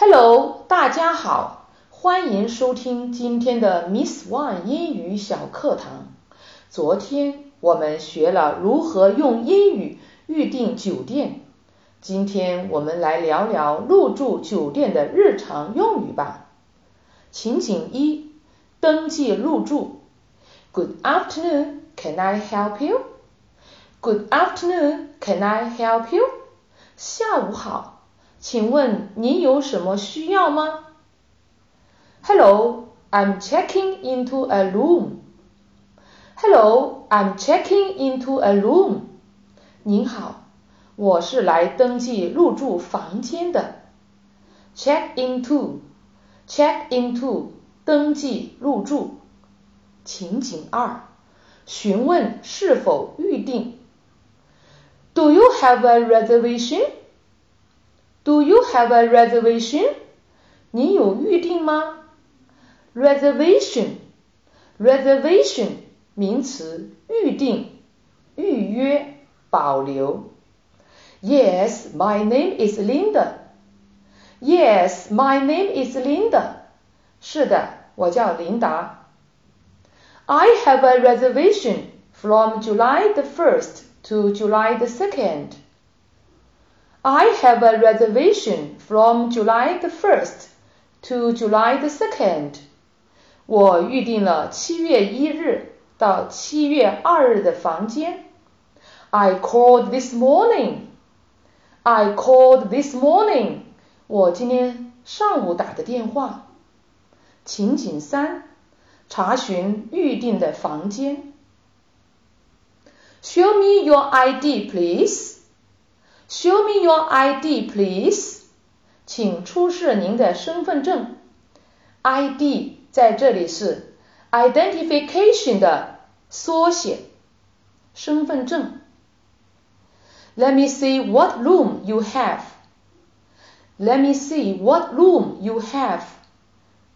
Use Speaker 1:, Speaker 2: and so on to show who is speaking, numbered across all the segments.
Speaker 1: Hello，大家好，欢迎收听今天的 Miss One 英语小课堂。昨天我们学了如何用英语预订酒店，今天我们来聊聊入住酒店的日常用语吧。情景一，登记入住。Good afternoon, can I help you? Good afternoon, can I help you? 下午好。请问您有什么需要吗？Hello, I'm checking into a room. Hello, I'm checking into a room. 您好，我是来登记入住房间的。Check into, check into，登记入住。情景二，询问是否预定。Do you have a reservation? Do you have a reservation? 你有预定吗？Reservation, reservation 名词，预定、预约、保留。Yes, my name is Linda. Yes, my name is Linda. 是的，我叫琳达。I have a reservation from July the first to July the second. I have a reservation from July the first to July the second. 我预定了七月一日到七月二日的房间。I called this morning. I called this morning. 我今天上午打的电话。情景三，查询预定的房间。Show me your ID, please. Show me your ID, please. 请出示您的身份证。ID 在这里是 identification 的缩写，身份证。Let me see what room you have. Let me see what room you have.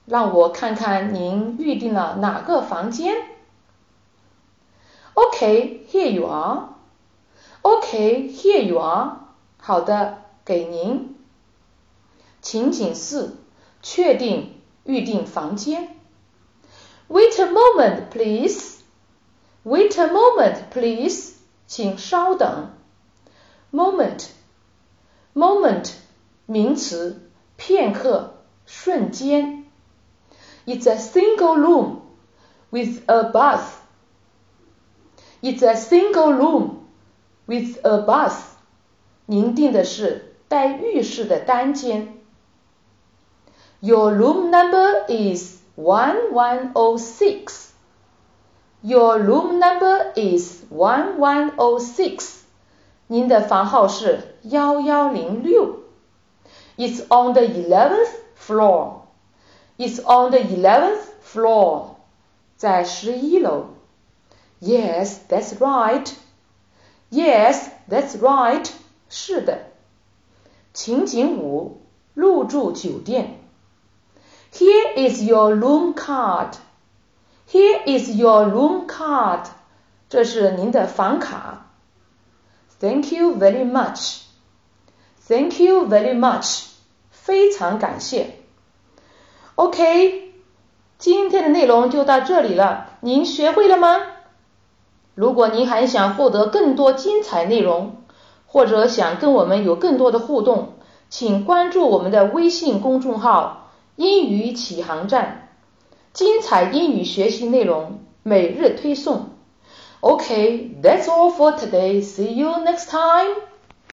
Speaker 1: 让我看看您预定了哪个房间。Okay, here you are. Okay, here you are. 好的，给您。情景四，确定预订房间。Wait a moment, please. Wait a moment, please. 请稍等。Moment, moment，名词，片刻，瞬间。It's a single room with a bath. It's a single room with a bath. 您订的是带浴室的单间。Your room number is one one o six. Your room number is one one o six. 您的房号是幺幺零六。It's on the eleventh floor. It's on the eleventh floor. 在十一楼。Yes, that's right. Yes, that's right. 是的。情景五，入住酒店。Here is your room card. Here is your room card. 这是您的房卡。Thank you very much. Thank you very much. 非常感谢。OK，今天的内容就到这里了。您学会了吗？ 如果您还想获得更多精彩内容，或者想跟我们有更多的互动，请关注我们的微信公众号“英语起航站”，精彩英语学习内容每日推送。OK，that's all for today. See you next time.